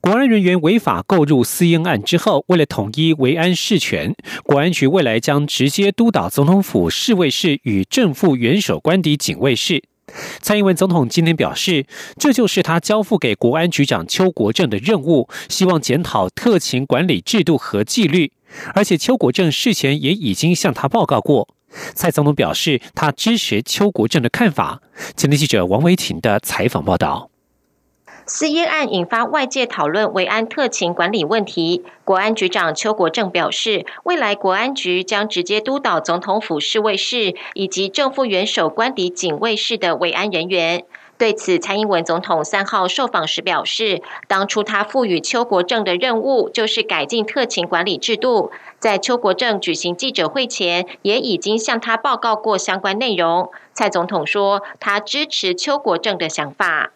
国安人员违法购入私烟案之后，为了统一维安事权，国安局未来将直接督导总统府侍卫室与正副元首官邸警卫室。蔡英文总统今天表示，这就是他交付给国安局长邱国正的任务，希望检讨特勤管理制度和纪律。而且邱国正事前也已经向他报告过。蔡总统表示，他支持邱国正的看法。前天记者王维婷的采访报道。私烟案引发外界讨论维安特勤管理问题。国安局长邱国正表示，未来国安局将直接督导总统府侍卫室以及正副元首官邸警卫室的维安人员。对此，蔡英文总统三号受访时表示，当初他赋予邱国正的任务就是改进特勤管理制度。在邱国正举行记者会前，也已经向他报告过相关内容。蔡总统说，他支持邱国正的想法。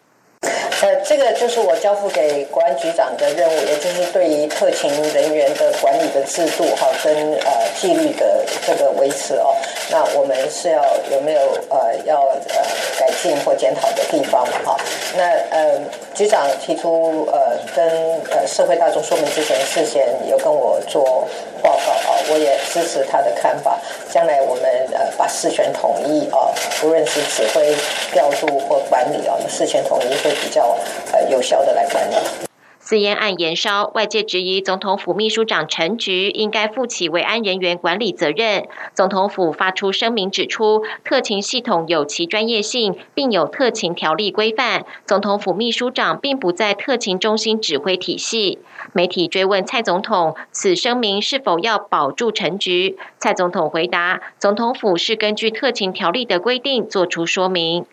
呃，这个就是我交付给国安局长的任务，也就是对于特勤人员的管理的制度哈，跟呃纪律的这个维持哦。那我们是要有没有呃要呃改进或检讨的地方哈？那呃局长提出呃跟呃社会大众说明之前，事先有跟我做报告，我也支持他的看法。将来我们呃把事权统一啊，不论是指挥、调度或管理啊，事权统一会比较呃有效的来管理。私烟案延烧，外界质疑总统府秘书长陈菊应该负起维安人员管理责任。总统府发出声明指出，特勤系统有其专业性，并有特勤条例规范。总统府秘书长并不在特勤中心指挥体系。媒体追问蔡总统，此声明是否要保住陈局？蔡总统回答，总统府是根据特勤条例的规定作出说明。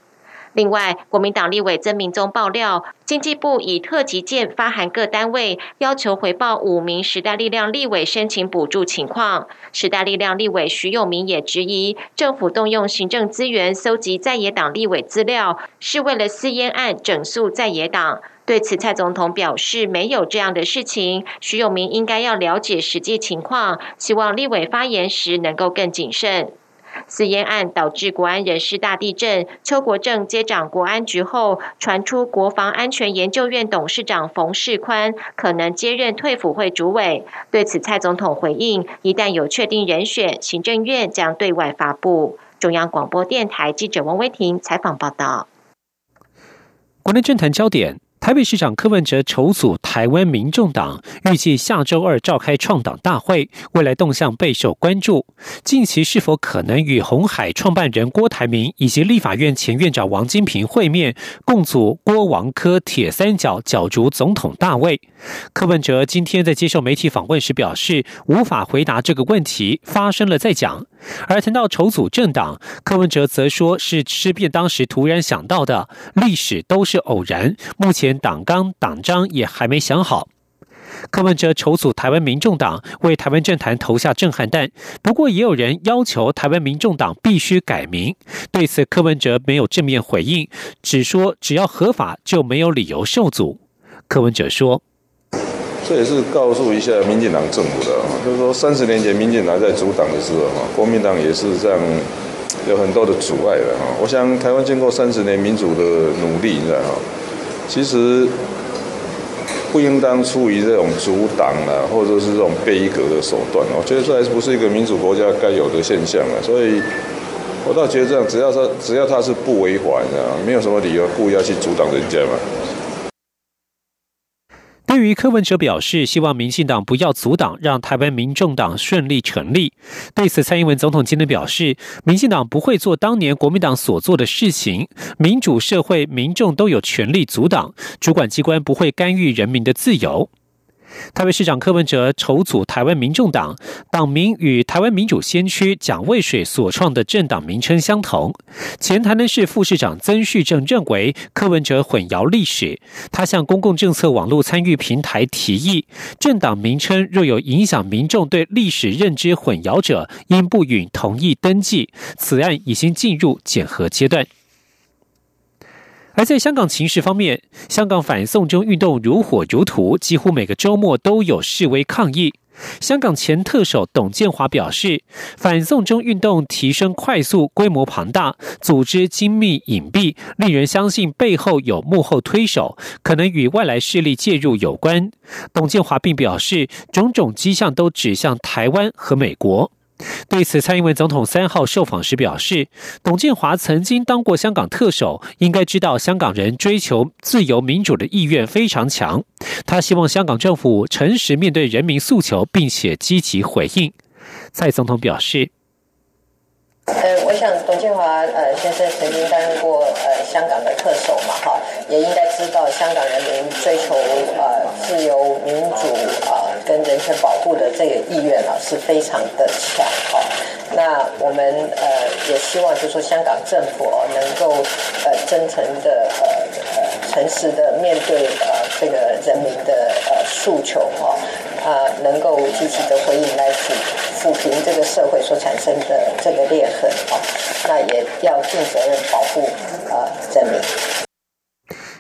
另外，国民党立委曾明宗爆料，经济部以特级件发函各单位，要求回报五名时代力量立委申请补助情况。时代力量立委徐永明也质疑，政府动用行政资源搜集在野党立委资料，是为了私烟案整肃在野党。对此，蔡总统表示没有这样的事情。徐永明应该要了解实际情况，希望立委发言时能够更谨慎。四烟案导致国安人事大地震，邱国正接掌国安局后，传出国防安全研究院董事长冯世宽可能接任退辅会主委。对此，蔡总统回应：一旦有确定人选，行政院将对外发布。中央广播电台记者王威婷采访报道。国内政坛焦点。台北市长柯文哲筹组台湾民众党，预计下周二召开创党大会，未来动向备受关注。近期是否可能与红海创办人郭台铭以及立法院前院长王金平会面，共组郭王柯铁三角角逐总统大位？柯文哲今天在接受媒体访问时表示，无法回答这个问题，发生了再讲。而谈到筹组政党，柯文哲则说是吃便当时突然想到的，历史都是偶然。目前党纲党章也还没想好。柯文哲筹组台湾民众党，为台湾政坛投下震撼弹。不过，也有人要求台湾民众党必须改名。对此，柯文哲没有正面回应，只说只要合法就没有理由受阻。柯文哲说。这也是告诉一下民进党政府的啊，就是说三十年前民进党在主党的时候，哈，国民党也是这样，有很多的阻碍的，哈。我想台湾经过三十年民主的努力，你知道哈，其实不应当出于这种阻挡啊，或者是这种背格的手段，我觉得这还是不是一个民主国家该有的现象啊。所以，我倒觉得这样，只要他只要他是不违法，你知道没有什么理由故意要去阻挡人家嘛。对于柯文哲表示，希望民进党不要阻挡，让台湾民众党顺利成立。对此，蔡英文总统今天表示，民进党不会做当年国民党所做的事情。民主社会，民众都有权利阻挡，主管机关不会干预人民的自由。台北市长柯文哲筹组台湾民众党，党名与台湾民主先驱蒋渭水所创的政党名称相同。前台南市副市长曾旭正认为柯文哲混淆历史，他向公共政策网络参与平台提议，政党名称若有影响民众对历史认知混淆者，应不允同意登记。此案已经进入检核阶段。而在香港情势方面，香港反送中运动如火如荼，几乎每个周末都有示威抗议。香港前特首董建华表示，反送中运动提升快速、规模庞大、组织精密隐蔽，令人相信背后有幕后推手，可能与外来势力介入有关。董建华并表示，种种迹象都指向台湾和美国。对此，蔡英文总统三号受访时表示，董建华曾经当过香港特首，应该知道香港人追求自由民主的意愿非常强。他希望香港政府诚实面对人民诉求，并且积极回应。蔡总统表示。呃，我想董建华呃先生曾经担任过呃香港的特首嘛，哈，也应该知道香港人民追求呃自由民主啊跟人权保护的这个意愿啊是非常的强，哈。那我们呃也希望就是说香港政府哦能够呃真诚的呃呃诚实的面对呃这个人民的呃诉求哈。啊，能够积极的回应来抚抚平这个社会所产生的这个裂痕啊，那也要尽责任保护啊人民。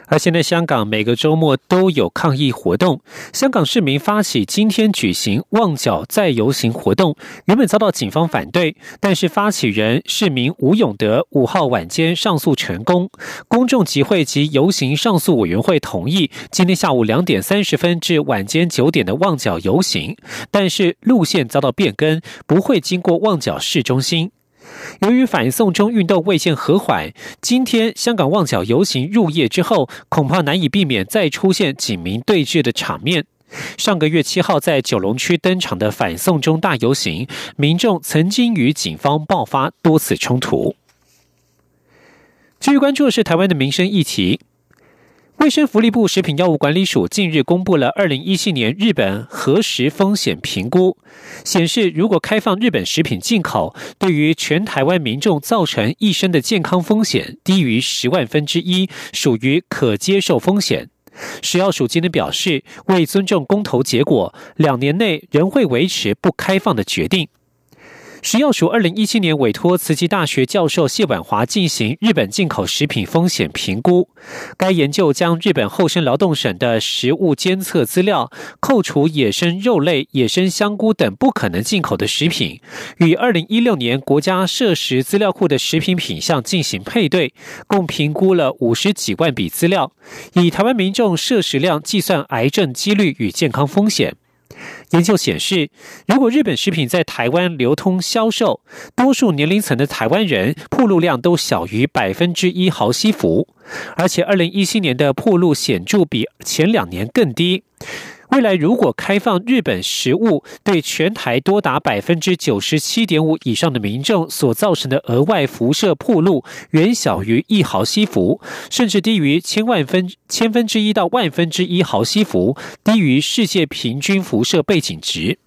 而现在，香港每个周末都有抗议活动。香港市民发起今天举行旺角再游行活动，原本遭到警方反对，但是发起人市民吴永德五号晚间上诉成功，公众集会及游行上诉委员会同意今天下午两点三十分至晚间九点的旺角游行，但是路线遭到变更，不会经过旺角市中心。由于反送中运动未见和缓，今天香港旺角游行入夜之后，恐怕难以避免再出现警民对峙的场面。上个月七号在九龙区登场的反送中大游行，民众曾经与警方爆发多次冲突。继续关注的是台湾的民生议题。卫生福利部食品药物管理署近日公布了二零一七年日本核食风险评估，显示如果开放日本食品进口，对于全台湾民众造成一生的健康风险低于十万分之一，属于可接受风险。食药署今天表示，为尊重公投结果，两年内仍会维持不开放的决定。食药署二零一七年委托慈济大学教授谢婉华进行日本进口食品风险评估。该研究将日本厚生劳动省的食物监测资料，扣除野生肉类、野生香菇等不可能进口的食品，与二零一六年国家摄食资料库的食品品项进行配对，共评估了五十几万笔资料，以台湾民众摄食量计算癌症几率与健康风险。研究显示，如果日本食品在台湾流通销售，多数年龄层的台湾人铺路量都小于百分之一毫西弗，而且二零一七年的铺路显著比前两年更低。未来如果开放日本食物，对全台多达百分之九十七点五以上的民众所造成的额外辐射铺路，远小于一毫西弗，甚至低于千万分千分之一到万分之一毫西弗，低于世界平均辐射背景值。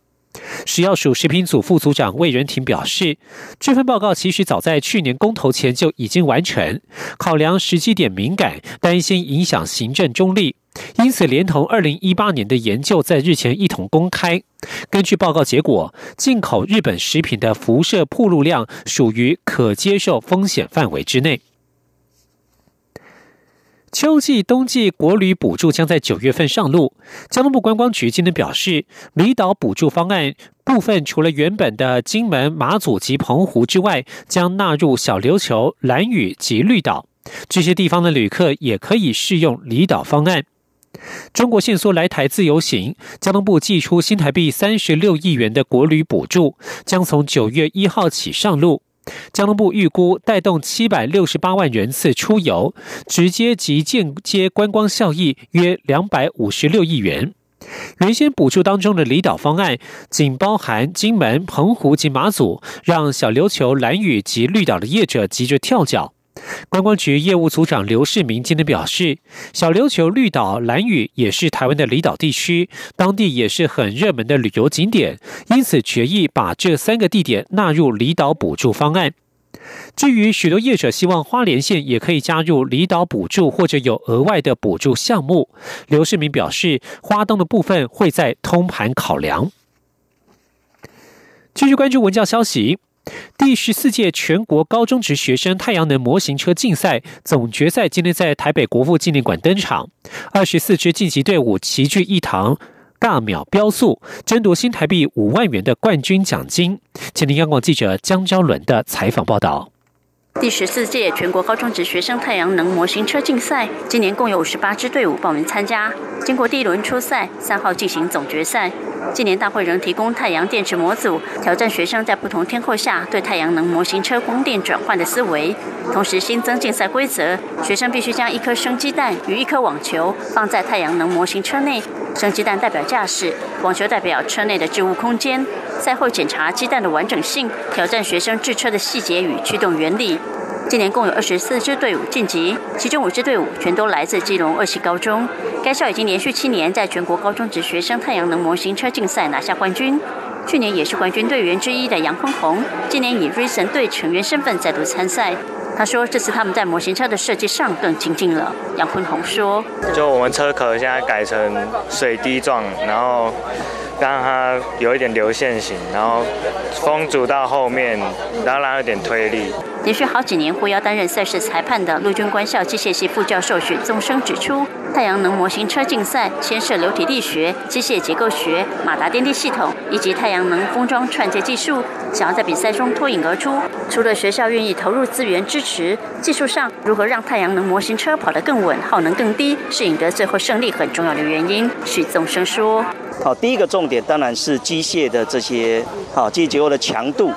食药署食品组副组长魏仁廷表示，这份报告其实早在去年公投前就已经完成，考量时机点敏感，担心影响行政中立。因此，连同二零一八年的研究在日前一同公开。根据报告结果，进口日本食品的辐射铺路量属于可接受风险范围之内。秋季、冬季国旅补助将在九月份上路。交通部观光局今天表示，离岛补助方案部分除了原本的金门、马祖及澎湖之外，将纳入小琉球、蓝屿及绿岛这些地方的旅客也可以适用离岛方案。中国限缩来台自由行，交通部寄出新台币三十六亿元的国旅补助，将从九月一号起上路。交通部预估带动七百六十八万人次出游，直接及间接观光效益约两百五十六亿元。原先补助当中的离岛方案仅包含金门、澎湖及马祖，让小琉球、蓝屿及绿岛的业者急着跳脚。观光局业务组长刘世明今天表示，小琉球绿岛蓝屿也是台湾的离岛地区，当地也是很热门的旅游景点，因此决议把这三个地点纳入离岛补助方案。至于许多业者希望花莲县也可以加入离岛补助或者有额外的补助项目，刘世明表示，花东的部分会在通盘考量。继续关注文教消息，第十四届全国高中职学生太阳能模型车竞赛总决赛今天在台北国父纪念馆登场，二十四支晋级队伍齐聚一堂。大秒飙速，争夺新台币五万元的冠军奖金。请听央广记者江昭伦的采访报道。第十四届全国高中职学生太阳能模型车竞赛，今年共有五十八支队伍报名参加。经过第一轮初赛，三号进行总决赛。今年大会仍提供太阳电池模组，挑战学生在不同天候下对太阳能模型车光电转换的思维。同时新增竞赛规则，学生必须将一颗生鸡蛋与一颗网球放在太阳能模型车内。生鸡蛋代表驾驶，网球代表车内的置物空间。赛后检查鸡蛋的完整性，挑战学生制车的细节与驱动原理。今年共有二十四支队伍晋级，其中五支队伍全都来自基隆二期高中。该校已经连续七年在全国高中职学生太阳能模型车竞赛拿下冠军。去年也是冠军队员之一的杨坤宏，今年以 Reason 队成员身份再度参赛。他说：“这次他们在模型车的设计上更精进了。”杨坤宏说：“就我们车壳现在改成水滴状，然后让它有一点流线型，然后风阻到后面，然后让它有点推力。”连续好几年获邀担任赛事裁判的陆军官校机械系副教授许宗生指出，太阳能模型车竞赛牵涉流体力学、机械结构学、马达电力系统以及太阳能封装串接技术。想要在比赛中脱颖而出，除了学校愿意投入资源支持，技术上如何让太阳能模型车跑得更稳、耗能更低，是赢得最后胜利很重要的原因。许宗生说：“好，第一个重点当然是机械的这些好机械结构的强度。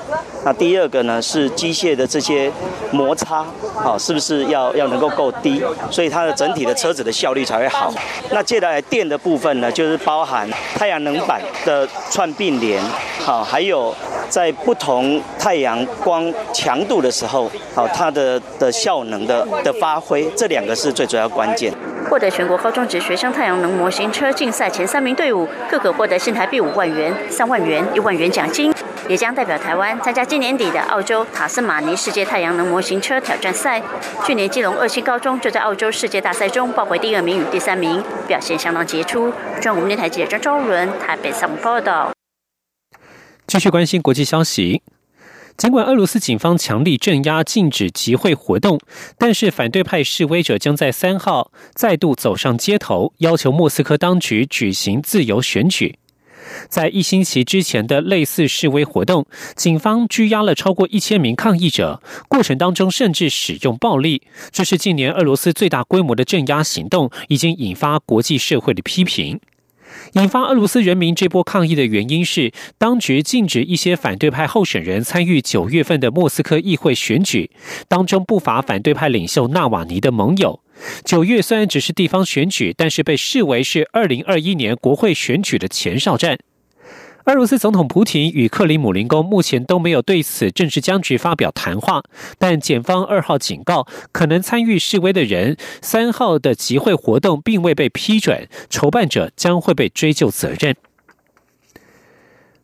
那第二个呢是机械的这些摩擦，啊是不是要要能够够低，所以它的整体的车子的效率才会好。那接下来电的部分呢，就是包含太阳能板的串并联，好还有。”在不同太阳光强度的时候，好，它的的效能的的发挥，这两个是最主要关键。获得全国高中职学生太阳能模型车竞赛前三名队伍，各可获得新台币五万元、三万元、一万元奖金，也将代表台湾参加今年底的澳洲塔斯马尼世界太阳能模型车挑战赛。去年基隆二期高中就在澳洲世界大赛中抱回第二名与第三名，表现相当杰出。中央电台记者张昭伦台北采访报道。继续关心国际消息。尽管俄罗斯警方强力镇压、禁止集会活动，但是反对派示威者将在三号再度走上街头，要求莫斯科当局举行自由选举。在一星期之前的类似示威活动，警方拘押了超过一千名抗议者，过程当中甚至使用暴力。这是近年俄罗斯最大规模的镇压行动，已经引发国际社会的批评。引发俄罗斯人民这波抗议的原因是，当局禁止一些反对派候选人参与九月份的莫斯科议会选举，当中不乏反对派领袖纳瓦尼的盟友。九月虽然只是地方选举，但是被视为是二零二一年国会选举的前哨战。俄罗斯总统普京与克里姆林宫目前都没有对此政治僵局发表谈话，但检方二号警告，可能参与示威的人三号的集会活动并未被批准，筹办者将会被追究责任。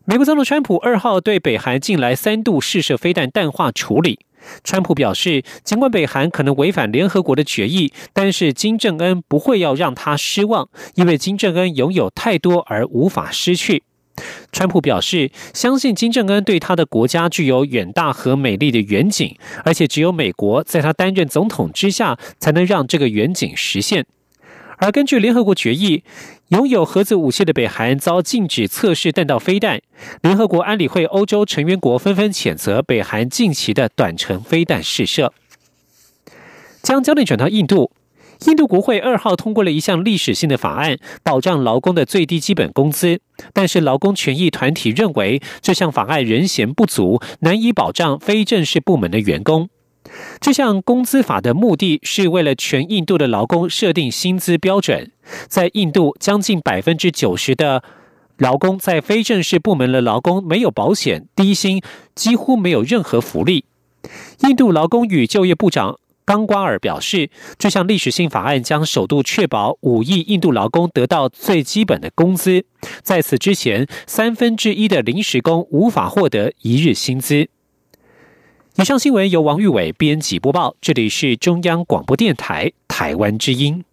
美国总统川普二号对北韩近来三度试射飞弹淡化处理，川普表示，尽管北韩可能违反联合国的决议，但是金正恩不会要让他失望，因为金正恩拥有太多而无法失去。川普表示，相信金正恩对他的国家具有远大和美丽的远景，而且只有美国在他担任总统之下，才能让这个远景实现。而根据联合国决议，拥有核子武器的北韩遭禁止测试弹道飞弹。联合国安理会欧洲成员国纷纷谴责北韩近期的短程飞弹试射。将焦点转到印度。印度国会二号通过了一项历史性的法案，保障劳工的最低基本工资。但是，劳工权益团体认为这项法案人嫌不足，难以保障非正式部门的员工。这项工资法的目的是为了全印度的劳工设定薪资标准。在印度，将近百分之九十的劳工在非正式部门的劳工没有保险、低薪，几乎没有任何福利。印度劳工与就业部长。冈瓜尔表示，这项历史性法案将首度确保五亿印度劳工得到最基本的工资。在此之前，三分之一的临时工无法获得一日薪资。以上新闻由王玉伟编辑播报，这里是中央广播电台台湾之音。